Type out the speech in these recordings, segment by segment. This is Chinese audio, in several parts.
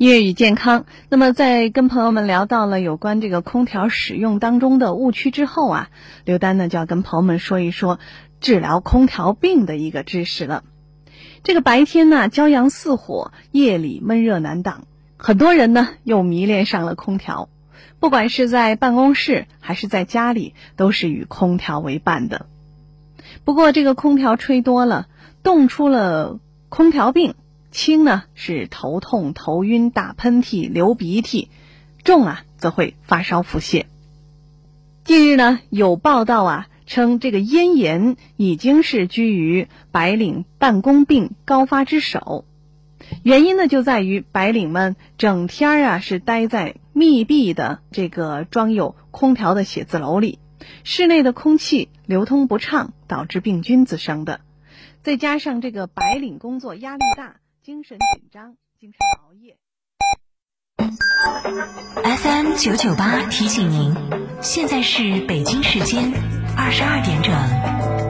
音乐与健康。那么，在跟朋友们聊到了有关这个空调使用当中的误区之后啊，刘丹呢就要跟朋友们说一说治疗空调病的一个知识了。这个白天呢骄阳似火，夜里闷热难挡，很多人呢又迷恋上了空调，不管是在办公室还是在家里，都是与空调为伴的。不过，这个空调吹多了，冻出了空调病。轻呢是头痛、头晕、打喷嚏、流鼻涕，重啊则会发烧、腹泻。近日呢有报道啊称，这个咽炎已经是居于白领办公病高发之首，原因呢就在于白领们整天啊是待在密闭的这个装有空调的写字楼里，室内的空气流通不畅，导致病菌滋生的。再加上这个白领工作压力大。精神紧张，经常熬夜。FM 九九八提醒您，现在是北京时间二十二点整。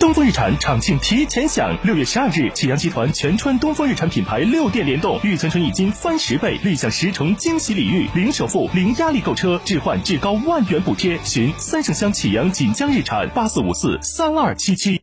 东风日产厂庆提前享，六月十二日，启阳集团全川东风日产品牌六店联动，预存纯益金翻十倍，立享十重惊喜礼遇，零首付、零压力购车，置换至高万元补贴。寻三圣乡启阳锦江日产八四五四三二七七。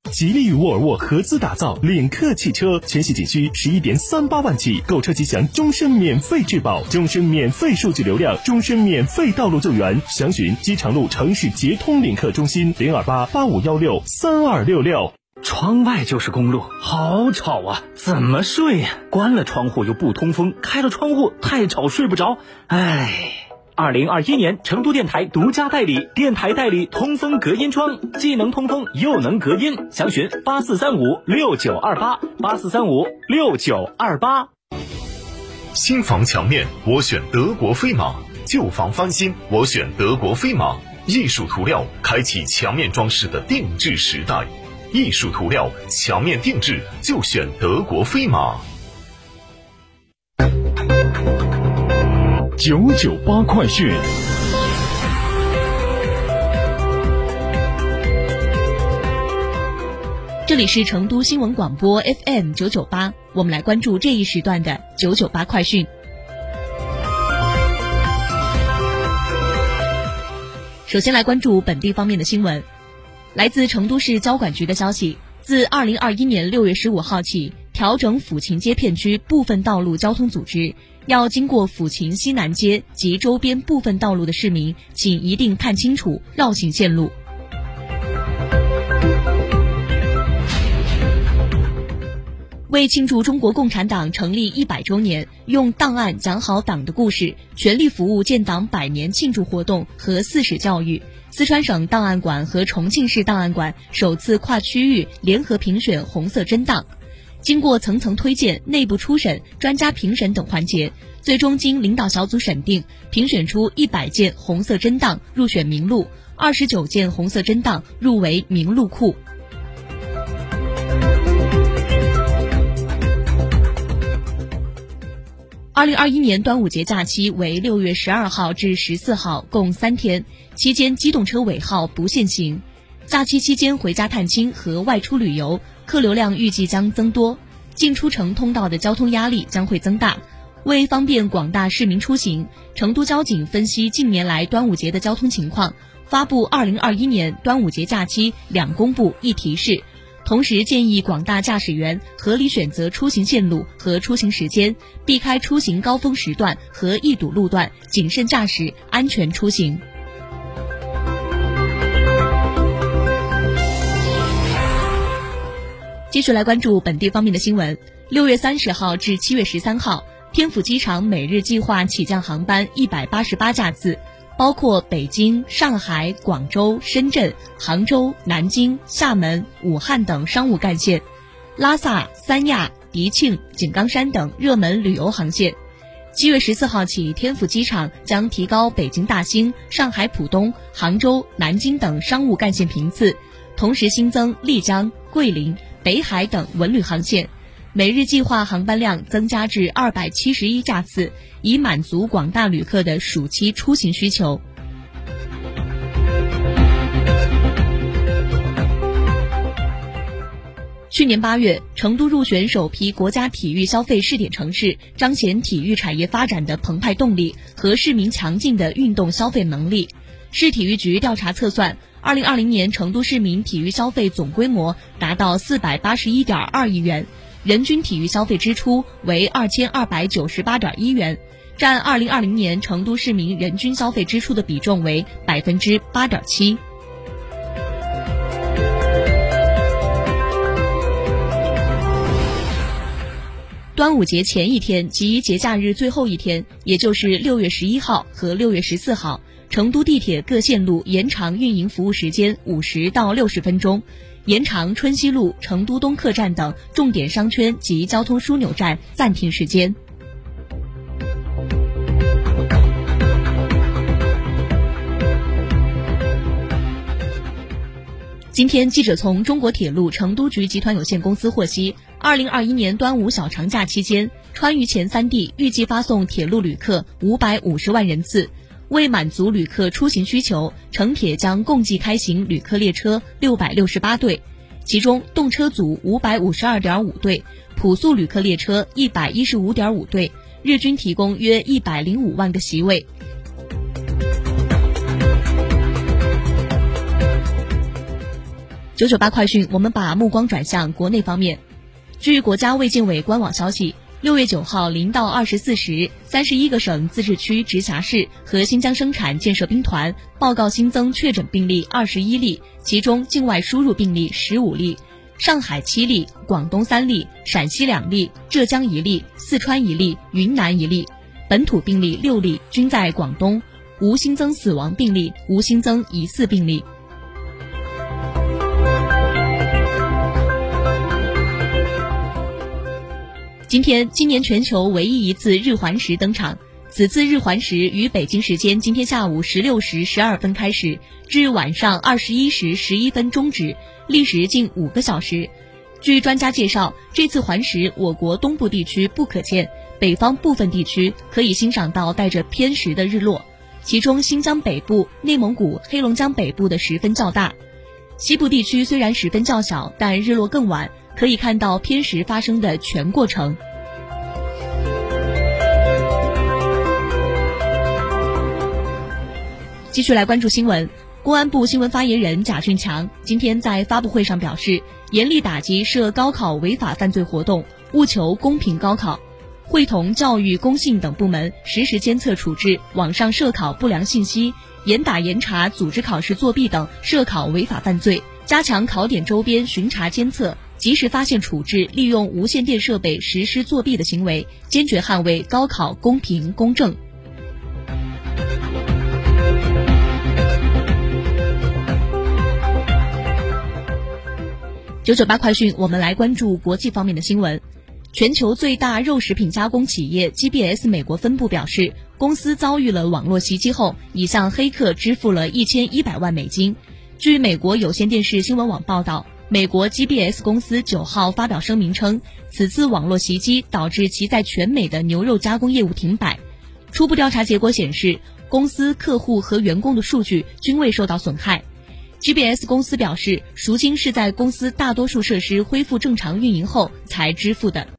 吉利与沃尔沃合资打造领克汽车，全系仅需十一点三八万起，购车即享终身免费质保，终身免费数据流量，终身免费道路救援。详询机场路城市捷通领克中心零二八八五幺六。三二六六，窗外就是公路，好吵啊！怎么睡呀？关了窗户又不通风，开了窗户太吵睡不着。唉，二零二一年成都电台独家代理，电台代理通风隔音窗，既能通风又能隔音。详询八四三五六九二八八四三五六九二八。新房墙面我选德国飞马，旧房翻新我选德国飞马。艺术涂料开启墙面装饰的定制时代，艺术涂料墙面定制就选德国飞马。九九八快讯，这里是成都新闻广播 FM 九九八，我们来关注这一时段的九九八快讯。首先来关注本地方面的新闻，来自成都市交管局的消息，自二零二一年六月十五号起，调整抚琴街片区部分道路交通组织，要经过抚琴西南街及周边部分道路的市民，请一定看清楚绕行线路。为庆祝中国共产党成立一百周年，用档案讲好党的故事，全力服务建党百年庆祝活动和四史教育，四川省档案馆和重庆市档案馆首次跨区域联合评选红色真档。经过层层推荐、内部初审、专家评审等环节，最终经领导小组审定，评选出一百件红色真档入选名录，二十九件红色真档入围名录库。二零二一年端午节假期为六月十二号至十四号，共三天，期间机动车尾号不限行。假期期间回家探亲和外出旅游，客流量预计将增多，进出城通道的交通压力将会增大。为方便广大市民出行，成都交警分析近年来端午节的交通情况，发布二零二一年端午节假期两公布一提示。同时建议广大驾驶员合理选择出行线路和出行时间，避开出行高峰时段和易堵路段，谨慎驾驶，安全出行。继续来关注本地方面的新闻。六月三十号至七月十三号，天府机场每日计划起降航班一百八十八架次。包括北京、上海、广州、深圳、杭州、南京、厦门、武汉等商务干线，拉萨、三亚、迪庆、井冈山等热门旅游航线。七月十四号起，天府机场将提高北京大兴、上海浦东、杭州、南京等商务干线频次，同时新增丽江、桂林、北海等文旅航线。每日计划航班量增加至二百七十一架次，以满足广大旅客的暑期出行需求。去年八月，成都入选首批国家体育消费试点城市，彰显体育产业发展的澎湃动力和市民强劲的运动消费能力。市体育局调查测算，二零二零年成都市民体育消费总规模达到四百八十一点二亿元。人均体育消费支出为二千二百九十八点一元，占二零二零年成都市民人均消费支出的比重为百分之八点七。端午节前一天及节假日最后一天，也就是六月十一号和六月十四号，成都地铁各线路延长运营服务时间五十到六十分钟。延长春熙路、成都东客站等重点商圈及交通枢纽站暂停时间。今天，记者从中国铁路成都局集团有限公司获悉，二零二一年端午小长假期间，川渝前三地预计发送铁路旅客五百五十万人次。为满足旅客出行需求，城铁将共计开行旅客列车六百六十八对，其中动车组五百五十二点五对，普速旅客列车一百一十五点五对，日均提供约一百零五万个席位。九九八快讯，我们把目光转向国内方面，据国家卫健委官网消息。六月九号零到二十四时，三十一个省、自治区、直辖市和新疆生产建设兵团报告新增确诊病例二十一例，其中境外输入病例十五例，上海七例，广东三例，陕西两例，浙江一例，四川一例，云南一例，本土病例六例，均在广东，无新增死亡病例，无新增疑似病例。今天，今年全球唯一一次日环食登场。此次日环食于北京时间今天下午十六时十二分开始，至晚上二十一时十一分终止，历时近五个小时。据专家介绍，这次环食我国东部地区不可见，北方部分地区可以欣赏到带着偏食的日落。其中，新疆北部、内蒙古、黑龙江北部的十分较大，西部地区虽然十分较小，但日落更晚。可以看到偏食发生的全过程。继续来关注新闻，公安部新闻发言人贾俊强今天在发布会上表示，严厉打击涉高考违法犯罪活动，务求公平高考，会同教育、工信等部门实时监测处置网上涉考不良信息，严打严查组织考试作弊等涉考违法犯罪，加强考点周边巡查监测。及时发现处置利用无线电设备实施作弊的行为，坚决捍卫高考公平公正。九九八快讯，我们来关注国际方面的新闻。全球最大肉食品加工企业 GBS 美国分部表示，公司遭遇了网络袭击后，已向黑客支付了一千一百万美金。据美国有线电视新闻网报道。美国 GBS 公司九号发表声明称，此次网络袭击导致其在全美的牛肉加工业务停摆。初步调查结果显示，公司客户和员工的数据均未受到损害。GBS 公司表示，赎金是在公司大多数设施恢复正常运营后才支付的。